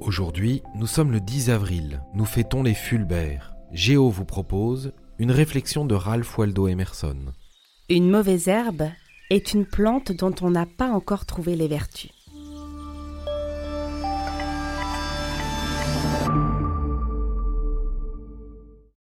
Aujourd'hui, nous sommes le 10 avril, nous fêtons les Fulbert. Géo vous propose une réflexion de Ralph Waldo Emerson. Une mauvaise herbe est une plante dont on n'a pas encore trouvé les vertus.